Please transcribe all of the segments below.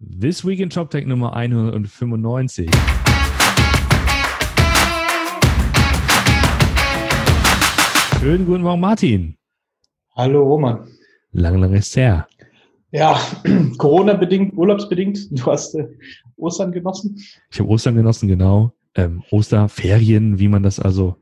This Week in Shop Tech Nummer 195. Schönen guten Morgen, Martin. Hallo, Roman. Lang, lang ist her. Ja, Corona-bedingt, urlaubsbedingt. Du hast äh, Ostern genossen? Ich habe Ostern genossen, genau. Ähm, Osterferien, wie man das also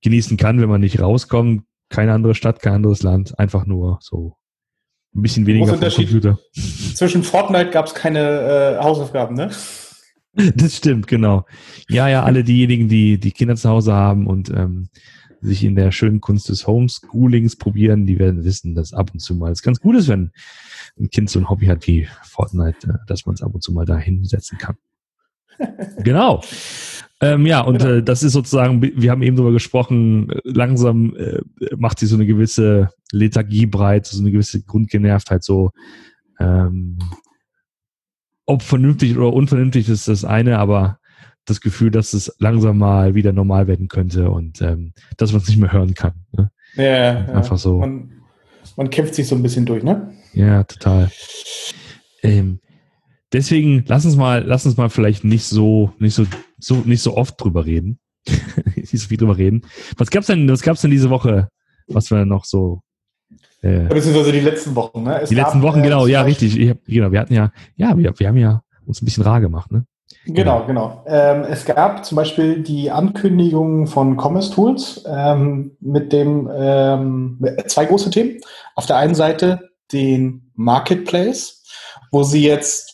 genießen kann, wenn man nicht rauskommt. Keine andere Stadt, kein anderes Land. Einfach nur so ein bisschen weniger vom Computer. Zwischen Fortnite gab es keine äh, Hausaufgaben, ne? Das stimmt, genau. Ja, ja, alle diejenigen, die die Kinder zu Hause haben und ähm, sich in der schönen Kunst des Homeschoolings probieren, die werden wissen, dass ab und zu mal es ganz gut ist, wenn ein Kind so ein Hobby hat wie Fortnite, äh, dass man es ab und zu mal da hinsetzen kann. genau. Ähm, ja, und genau. äh, das ist sozusagen, wir haben eben darüber gesprochen, äh, langsam äh, macht sie so eine gewisse Lethargie breit, so eine gewisse Grundgenervtheit, so ähm, ob vernünftig oder unvernünftig ist das eine, aber das Gefühl, dass es langsam mal wieder normal werden könnte und ähm, dass man es nicht mehr hören kann. Ne? Ja, ja, einfach so. Man, man, kämpft sich so ein bisschen durch, ne? Ja, total. Ähm, deswegen lass uns mal, lass uns mal vielleicht nicht so, nicht so, so nicht so oft drüber reden. nicht so viel drüber reden. Was gab's denn, was gab's denn diese Woche, was wir noch so äh, Beziehungsweise die letzten Wochen, ne? Es die letzten Wochen, äh, genau, ja, richtig. Ich hab, genau, wir hatten ja, ja, wir, wir haben ja uns ein bisschen rar gemacht, ne? Genau, genau. Ähm, es gab zum Beispiel die Ankündigung von Commerce Tools ähm, mit dem ähm, zwei große Themen. Auf der einen Seite den Marketplace, wo sie jetzt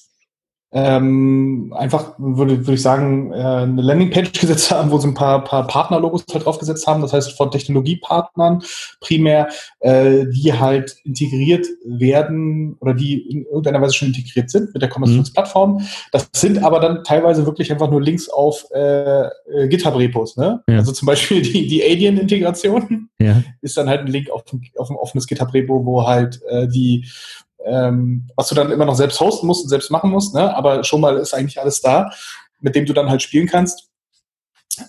ähm, einfach, würde, würde ich sagen, äh, eine Landingpage gesetzt haben, wo sie ein paar, paar Partnerlogos halt draufgesetzt haben. Das heißt, von Technologiepartnern primär, äh, die halt integriert werden oder die in irgendeiner Weise schon integriert sind mit der Commerce-Plattform. Mhm. Das sind aber dann teilweise wirklich einfach nur Links auf äh, äh, GitHub-Repos. Ne? Ja. Also zum Beispiel die, die Alien-Integration ja. ist dann halt ein Link auf, auf ein offenes GitHub-Repo, wo halt äh, die ähm, was du dann immer noch selbst hosten musst und selbst machen musst, ne? aber schon mal ist eigentlich alles da, mit dem du dann halt spielen kannst.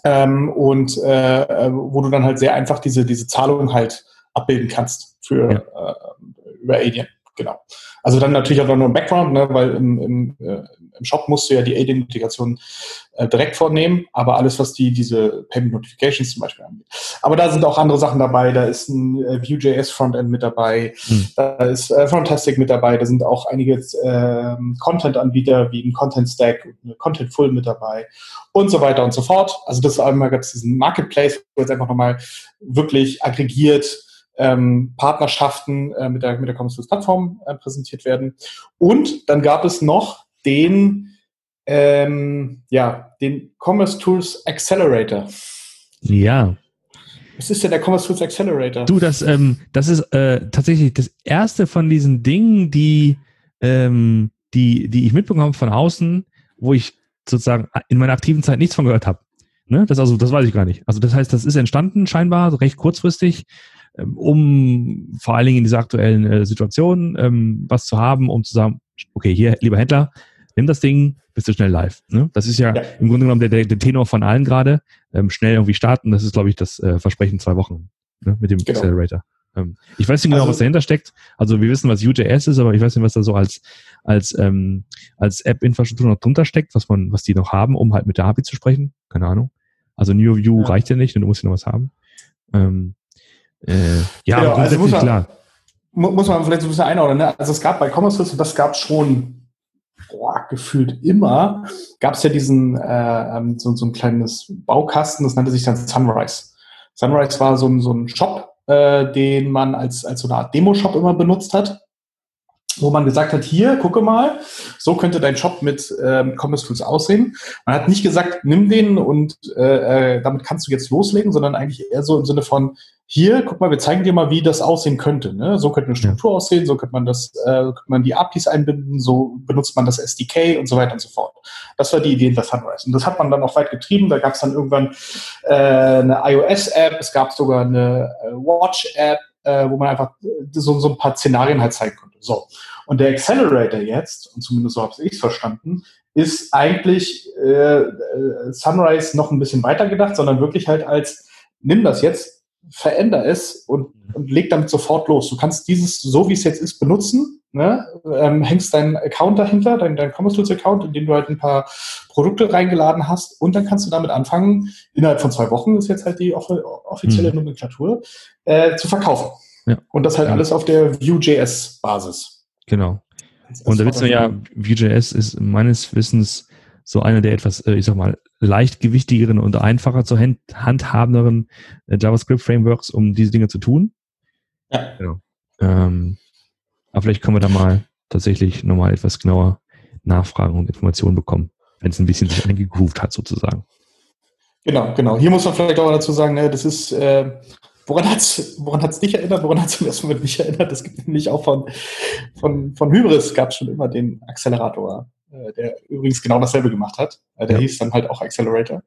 Ähm, und äh, äh wo du dann halt sehr einfach diese, diese Zahlung halt abbilden kannst für ja. äh, über Alien. Genau. Also dann natürlich auch noch ein Background, ne, weil im, im, äh, im Shop musst du ja die Alien-Integration äh, direkt vornehmen, aber alles, was die diese Payment Notifications zum Beispiel angeht. Aber da sind auch andere Sachen dabei. Da ist ein äh, Vue.js Frontend mit dabei, hm. da ist äh, Fantastic mit dabei, da sind auch einige äh, Content-Anbieter wie ein Content Stack, Content Full mit dabei und so weiter und so fort. Also das ist einmal ganz diesen Marketplace, wo jetzt einfach nochmal wirklich aggregiert ähm, Partnerschaften äh, mit der, mit der Commerce Tools Plattform äh, präsentiert werden. Und dann gab es noch den, ähm, ja, den Commerce Tools Accelerator. Ja. Was ist denn der Commerce Tools Accelerator? Du, das, ähm, das ist äh, tatsächlich das erste von diesen Dingen, die, ähm, die, die ich mitbekommen habe von außen, wo ich sozusagen in meiner aktiven Zeit nichts von gehört habe. Ne? Das also, das weiß ich gar nicht. Also das heißt, das ist entstanden scheinbar recht kurzfristig um vor allen Dingen in dieser aktuellen äh, Situation ähm, was zu haben, um zu sagen, okay, hier, lieber Händler, nimm das Ding, bist du schnell live. Ne? Das ist ja, ja, im Grunde genommen der, der, der Tenor von allen gerade. Ähm, schnell irgendwie starten, das ist, glaube ich, das äh, Versprechen zwei Wochen ne? mit dem genau. Accelerator. Ähm, ich weiß nicht genau, also, was dahinter steckt. Also wir wissen, was UJS ist, aber ich weiß nicht, was da so als, als, ähm, als App-Infrastruktur noch drunter steckt, was man, was die noch haben, um halt mit der API zu sprechen. Keine Ahnung. Also New View ja. reicht ja nicht, du musst ja noch was haben. Ähm, äh, ja, genau, also muss man, klar. Muss man vielleicht so ein bisschen einordnen. Ne? Also es gab bei Commerce Tools, das gab schon boah, gefühlt immer, gab es ja diesen äh, ähm, so, so ein kleines Baukasten, das nannte sich dann Sunrise. Sunrise war so ein, so ein Shop, äh, den man als, als so eine Art Demo-Shop immer benutzt hat wo man gesagt hat, hier, gucke mal, so könnte dein Shop mit ähm, Commerce Tools aussehen. Man hat nicht gesagt, nimm den und äh, äh, damit kannst du jetzt loslegen, sondern eigentlich eher so im Sinne von, hier, guck mal, wir zeigen dir mal, wie das aussehen könnte. Ne? So könnte eine Struktur ja. aussehen, so könnte man das, äh, könnte man die APIs einbinden, so benutzt man das SDK und so weiter und so fort. Das war die Idee hinter Sunrise. Und das hat man dann auch weit getrieben. Da gab es dann irgendwann äh, eine iOS-App, es gab sogar eine äh, Watch-App, äh, wo man einfach so, so ein paar Szenarien halt zeigen konnte. So. Und der Accelerator jetzt, und zumindest so habe ich es verstanden, ist eigentlich äh, äh, Sunrise noch ein bisschen weiter gedacht, sondern wirklich halt als, nimm das jetzt, veränder es und, und leg damit sofort los. Du kannst dieses, so wie es jetzt ist, benutzen ne, ähm, hängst deinen Account dahinter, deinen, deinen Commerce Tools Account, in dem du halt ein paar Produkte reingeladen hast und dann kannst du damit anfangen, innerhalb von zwei Wochen ist jetzt halt die offizielle mhm. Nomenklatur, äh, zu verkaufen. Ja. Und das halt ja. alles auf der Vue.js-Basis. Genau. Und da wissen wir ja, Vue.js ist meines Wissens so einer der etwas, äh, ich sag mal, leichtgewichtigeren und einfacher zu handhabenderen äh, JavaScript-Frameworks, um diese Dinge zu tun. Ja. Genau. Ähm, aber vielleicht können wir da mal tatsächlich nochmal etwas genauer nachfragen und Informationen bekommen, wenn es ein bisschen sich eingegroovt hat, sozusagen. Genau, genau. Hier muss man vielleicht auch dazu sagen, ne, das ist, äh, woran hat es woran hat's dich erinnert, woran hat es im ersten Moment mich erinnert? Das gibt nämlich auch von, von, von Hybris gab es schon immer den Accelerator, äh, der übrigens genau dasselbe gemacht hat. Äh, der ja. hieß dann halt auch Accelerator.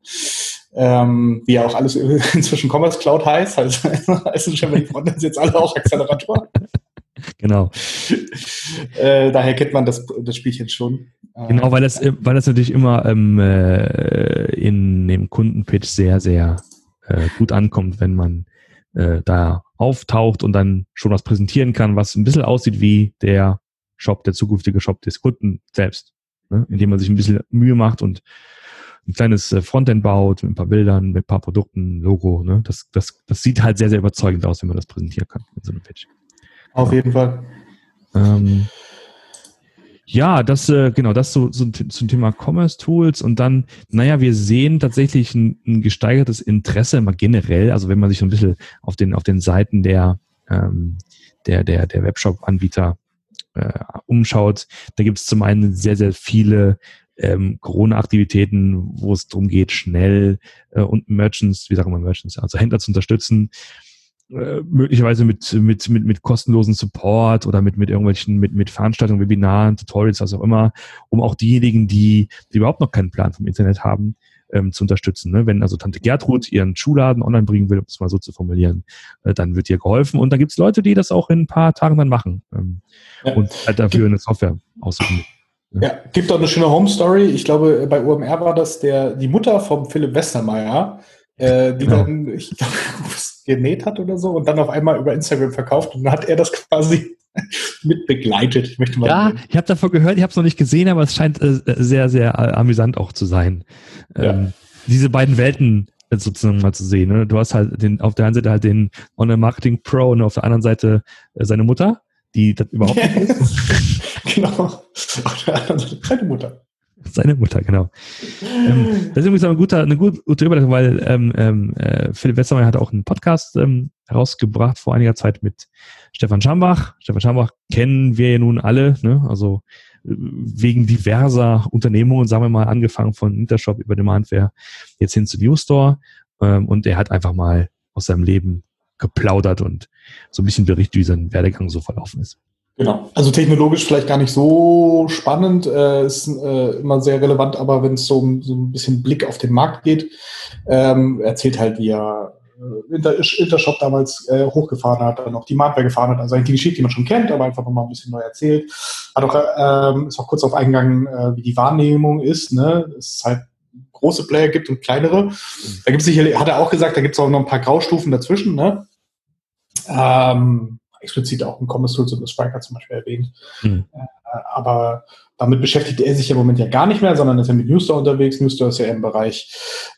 Ähm, wie ja auch alles inzwischen Commerce Cloud heißt, also, also schon mal die Frontends jetzt alle auch Accelerator. genau. äh, daher kennt man das, das Spielchen schon. Genau, weil das, weil das natürlich immer ähm, äh, in dem Kundenpitch sehr, sehr äh, gut ankommt, wenn man äh, da auftaucht und dann schon was präsentieren kann, was ein bisschen aussieht wie der Shop, der zukünftige Shop des Kunden selbst. Ne? Indem man sich ein bisschen Mühe macht und ein kleines äh, Frontend baut mit ein paar Bildern, mit ein paar Produkten, Logo. Ne? Das, das, das sieht halt sehr, sehr überzeugend aus, wenn man das präsentieren kann in so einem Pitch. Auf jeden Fall. Ähm, ja, das, äh, genau, das so, so zum Thema Commerce Tools und dann, naja, wir sehen tatsächlich ein, ein gesteigertes Interesse immer generell, also wenn man sich so ein bisschen auf den, auf den Seiten der, ähm, der, der, der Webshop-Anbieter äh, umschaut, da gibt es zum einen sehr, sehr viele ähm, Corona-Aktivitäten, wo es darum geht, schnell äh, und Merchants, wie sagen wir Merchants, also Händler zu unterstützen, äh, möglicherweise mit, mit, mit, mit kostenlosen Support oder mit, mit irgendwelchen, mit, mit Veranstaltungen, Webinaren, Tutorials, was auch immer, um auch diejenigen, die, die überhaupt noch keinen Plan vom Internet haben, ähm, zu unterstützen. Ne? Wenn also Tante Gertrud ihren Schuhladen online bringen will, um es mal so zu formulieren, äh, dann wird ihr geholfen. Und da gibt es Leute, die das auch in ein paar Tagen dann machen ähm, ja. und halt dafür eine Software aussuchen. Ja. ja, gibt auch eine schöne Home Story. Ich glaube, bei UMR war das der, die Mutter vom Philipp Westermeier, äh, die genau. dann, ich glaube, genäht hat oder so und dann auf einmal über Instagram verkauft und dann hat er das quasi mit begleitet. Ich möchte mal ja, sehen. ich habe davon gehört, ich habe es noch nicht gesehen, aber es scheint äh, sehr, sehr äh, amüsant auch zu sein. Ja. Ähm, diese beiden Welten sozusagen mal zu sehen. Ne? Du hast halt den, auf der einen Seite halt den Online-Marketing Pro und auf der anderen Seite äh, seine Mutter, die das überhaupt nicht ist. genau. Auf der anderen Seite seine Mutter. Seine Mutter, genau. ähm, das ist übrigens eine gute, eine gute Überleitung, weil ähm, ähm, äh, Philipp Westermeier hat auch einen Podcast ähm, herausgebracht vor einiger Zeit mit Stefan Schambach. Stefan Schambach kennen wir ja nun alle, ne? also äh, wegen diverser Unternehmungen, sagen wir mal, angefangen von Intershop über Demandware jetzt hin zu Newstore. Ähm, und er hat einfach mal aus seinem Leben geplaudert und so ein bisschen berichtet, wie sein Werdegang so verlaufen ist. Genau. Also technologisch vielleicht gar nicht so spannend, äh, ist äh, immer sehr relevant, aber wenn es so, so ein bisschen Blick auf den Markt geht, ähm, erzählt halt, wie er äh, Inter Intershop damals äh, hochgefahren hat, dann auch die Hardware gefahren hat. Also eigentlich die Geschichte, die man schon kennt, aber einfach nochmal ein bisschen neu erzählt. Hat auch, ähm, ist auch kurz auf eingegangen, äh, wie die Wahrnehmung ist. Ne? Es ist halt große Player gibt und kleinere. Da gibt es sicherlich, hat er auch gesagt, da gibt es auch noch ein paar Graustufen dazwischen. Ne? Ähm, explizit auch ein Commerce Tools und Striker zum Beispiel erwähnt. Mhm. aber damit beschäftigt er sich im Moment ja gar nicht mehr, sondern ist ja mit Newstore unterwegs. Newstore ist ja im Bereich,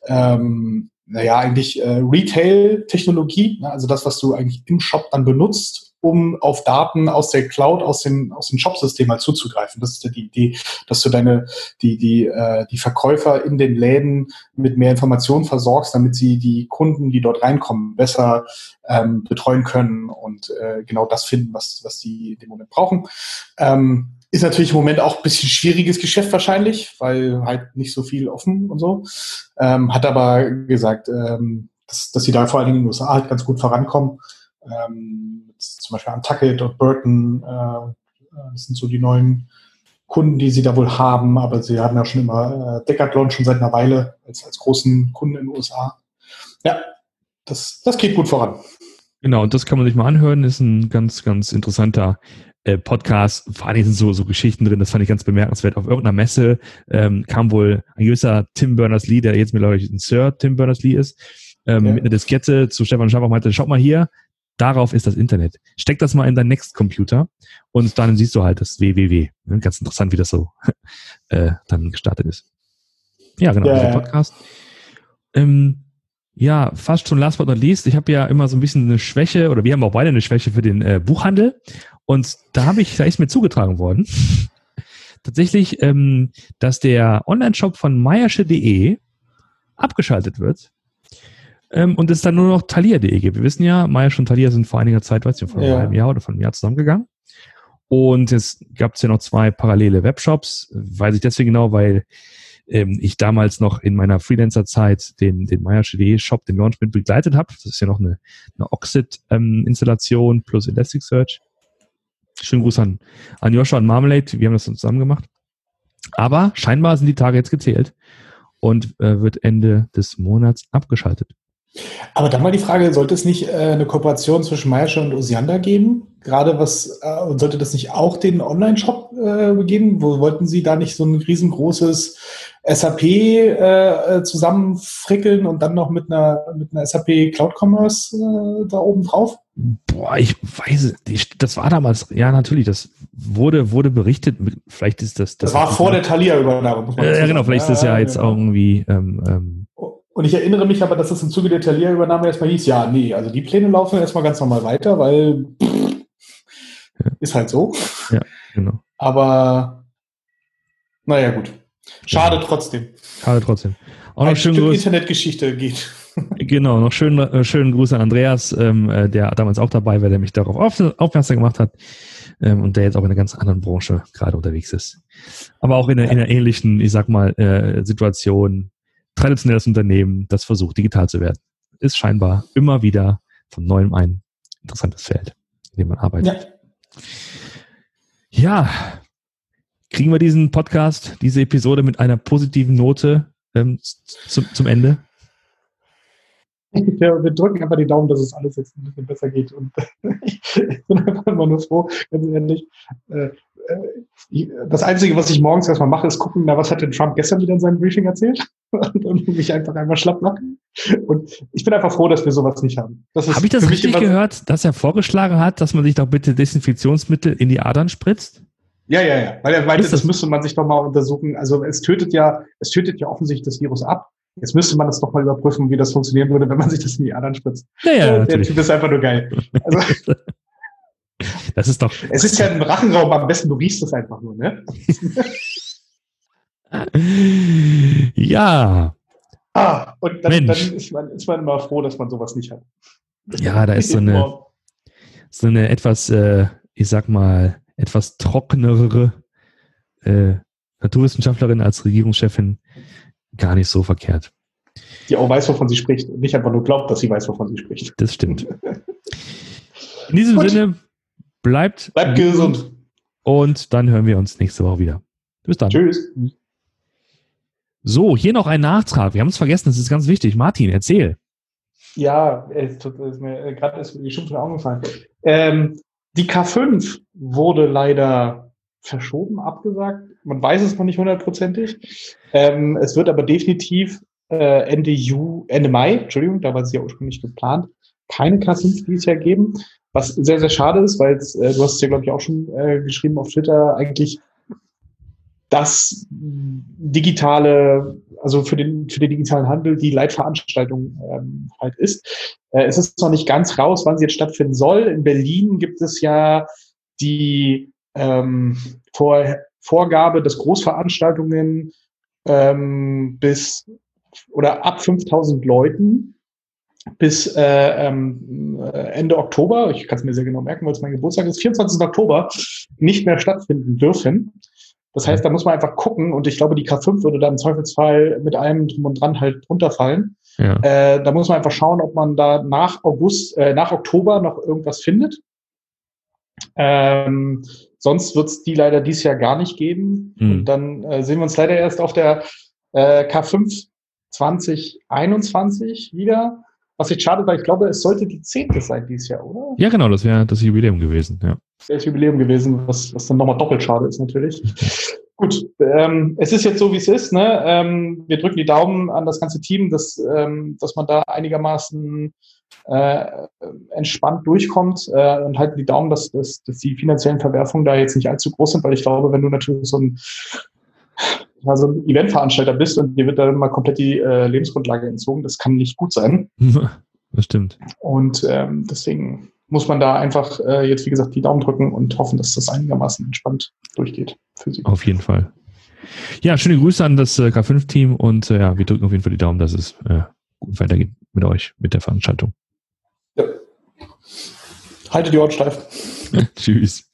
ähm, naja, eigentlich äh, Retail-Technologie, ne? also das, was du eigentlich im Shop dann benutzt um auf Daten aus der Cloud, aus den, aus den Shop-Systemen halt zuzugreifen. Das ist die Idee, dass du deine, die, die, äh, die Verkäufer in den Läden mit mehr Informationen versorgst, damit sie die Kunden, die dort reinkommen, besser ähm, betreuen können und äh, genau das finden, was, was die dem Moment brauchen. Ähm, ist natürlich im Moment auch ein bisschen schwieriges Geschäft wahrscheinlich, weil halt nicht so viel offen und so. Ähm, hat aber gesagt, ähm, dass, dass sie da vor allen Dingen in den USA halt ganz gut vorankommen. Ähm, zum Beispiel Untuckit und Burton, äh, das sind so die neuen Kunden, die sie da wohl haben, aber sie haben ja schon immer äh, Decathlon schon seit einer Weile als, als großen Kunden in den USA. Ja, das, das geht gut voran. Genau, und das kann man sich mal anhören, ist ein ganz, ganz interessanter äh, Podcast. Vor allem sind so, so Geschichten drin, das fand ich ganz bemerkenswert. Auf irgendeiner Messe ähm, kam wohl ein gewisser Tim Berners-Lee, der jetzt mittlerweile ein Sir Tim Berners-Lee ist, ähm, ja. mit einer Diskette zu Stefan Schaff meinte, schaut mal hier, Darauf ist das Internet. Steck das mal in deinen Next-Computer und dann siehst du halt das www. Ganz interessant, wie das so äh, dann gestartet ist. Ja, genau, Ja, dieser. Podcast. Ähm, ja, fast schon last but not least. Ich habe ja immer so ein bisschen eine Schwäche, oder wir haben auch beide eine Schwäche für den äh, Buchhandel. Und da habe ich, da ist mir zugetragen worden, tatsächlich, ähm, dass der Online-Shop von meiersche.de abgeschaltet wird. Ähm, und es dann nur noch thalia.de gibt. Wir wissen ja, Meiersche und Thalia sind vor einiger Zeit, weiß ich nicht, vor einem Ja. halben Jahr oder vor einem Jahr zusammengegangen. Und es gab ja noch zwei parallele Webshops. Weiß ich deswegen genau, weil ähm, ich damals noch in meiner Freelancer-Zeit den, den Meiersche.de Shop, den Launch mit begleitet habe. Das ist ja noch eine, eine Oxid-Installation plus Elasticsearch. Schönen Gruß an, an Joshua und Marmalade. Wir haben das zusammen gemacht. Aber scheinbar sind die Tage jetzt gezählt und äh, wird Ende des Monats abgeschaltet. Aber dann mal die Frage, sollte es nicht äh, eine Kooperation zwischen Meiersche und Osiander geben? Gerade was, äh, und sollte das nicht auch den Online-Shop äh, geben? Wo wollten Sie da nicht so ein riesengroßes SAP äh, zusammenfrickeln und dann noch mit einer, mit einer SAP Cloud Commerce äh, da oben drauf? Boah, ich weiß, es das war damals, ja natürlich, das wurde, wurde berichtet, vielleicht ist das... Das, war vor der Thalia-Übernahme. Ja, genau, vielleicht ist das ja jetzt genau. irgendwie... Ähm, ähm, Und ich erinnere mich aber, dass es im Zuge der Thalia-Übernahme erstmal hieß, ja, nee, also die Pläne laufen erstmal ganz normal weiter, weil pff, ist halt so. genau. Aber naja, gut. Schade trotzdem. Schade trotzdem. Auch noch Ein schönen Stück Gruß, Internetgeschichte geht. genau, noch schönen, äh, schönen Gruß an Andreas, ähm, äh, der damals auch dabei war, der mich darauf auf, aufmerksam gemacht hat ähm, und der jetzt auch in einer ganz anderen Branche gerade unterwegs ist. Aber auch in einer, in einer ähnlichen, ich sag mal, äh, Situation, traditionelles Unternehmen, das versucht, digital zu werden, ist scheinbar immer wieder von neuem ein interessantes Feld, in dem man arbeitet. Ja. Ja, kriegen wir diesen Podcast, diese Episode mit einer positiven Note ähm, zum, zum Ende? Wir, wir drücken einfach die Daumen, dass es alles jetzt ein bisschen besser geht. Und ich bin einfach immer nur froh, ganz ehrlich. Äh, äh, Das Einzige, was ich morgens erstmal mache, ist gucken, na, was hat denn Trump gestern wieder in seinem Briefing erzählt? Und mich einfach einmal schlapp machen. Und ich bin einfach froh, dass wir sowas nicht haben. Habe ich das richtig gehört, dass er vorgeschlagen hat, dass man sich doch bitte Desinfektionsmittel in die Adern spritzt? Ja, ja, ja. Weil er meinte, das das- müsste man sich doch mal untersuchen. Also es tötet ja, es tötet ja offensichtlich das Virus ab. Jetzt müsste man das doch mal überprüfen, wie das funktionieren würde, wenn man sich das in die Adern spritzt. Ja, ja, der natürlich. Typ ist einfach nur geil. Also, Das ist doch. es ist ja ein Rachenraum, am besten du riechst es einfach nur, ne? Ja, Ah, und dann, dann ist, man, ist man immer froh, dass man sowas nicht hat. ja, da ist so eine, so eine etwas, äh, ich sag mal, etwas trockenere äh, Naturwissenschaftlerin als Regierungschefin gar nicht so verkehrt. Die auch weiß, wovon sie spricht und nicht einfach nur glaubt, dass sie weiß, wovon sie spricht. Das stimmt. In diesem Gut. Sinne, bleibt, Bleibt gesund. und dann hören wir uns nächste Woche wieder. Bis dann. Tschüss. So, hier noch ein Nachtrag. Wir haben es vergessen, das ist ganz wichtig. Martin, erzähl. Ja, es tut- ist mir äh, gerade ist mir schon von den Augen gefallen. Ähm, die K5 wurde leider verschoben, abgesagt. Man weiß es noch nicht hundertprozentig. Ähm, es wird aber definitiv äh, Ende Ju, Ende Mai, Entschuldigung, da war es ja ursprünglich geplant, keine K5 dieses Jahr geben. Was sehr, sehr schade ist, weil äh, du hast es ja, glaube ich, auch schon äh, geschrieben auf Twitter, eigentlich das digitale, also für den, für den digitalen Handel die Leitveranstaltung ähm, halt ist. Äh, es ist noch nicht ganz raus, wann sie jetzt stattfinden soll. In Berlin gibt es ja die ähm, Vor Vorgabe, dass Großveranstaltungen ähm, bis oder ab 5000 Leuten bis äh, ähm, äh, Ende Oktober, ich kann es mir sehr genau merken, weil es mein Geburtstag ist, 24. Oktober, nicht mehr stattfinden dürfen. Das heißt, da muss man einfach gucken und ich glaube, die K5 würde da im Zweifelsfall mit allem drum und dran halt runterfallen. Ja. Äh, da muss man einfach schauen, ob man da nach August, äh, nach Oktober noch irgendwas findet. Ähm, sonst wird es die leider dieses Jahr gar nicht geben. Hm. Und dann äh, sehen wir uns leider erst auf der äh, K5 2021 wieder. Was ich schade, weil ich glaube, es sollte die zehnte sein dieses Jahr, oder? ja, genau, das wäre das Jubiläum gewesen. Ja. Das Jubiläum gewesen, was, was dann nochmal doppelt schade ist natürlich. Gut, ähm, es ist jetzt so, wie es ist. Ne? Ähm, wir drücken die Daumen an das ganze Team, dass, ähm, dass man da einigermaßen äh, entspannt durchkommt äh, und halt die Daumen, dass, dass, dass die finanziellen Verwerfungen da jetzt nicht allzu groß sind, weil ich glaube, wenn du natürlich so ein, also ein Eventveranstalter bist und dir wird dann mal komplett die äh, Lebensgrundlage entzogen, das kann nicht gut sein. Das stimmt. Und ähm, deswegen muss man da einfach äh, jetzt, wie gesagt, die Daumen drücken und hoffen, dass das einigermaßen entspannt durchgeht für sie. Auf jeden Fall. Ja, schöne Grüße an das äh, K5-Team und äh, ja, wir drücken auf jeden Fall die Daumen, dass es äh, gut weitergeht mit euch, mit der Veranstaltung. Ja. Haltet die Ohren steif. Tschüss.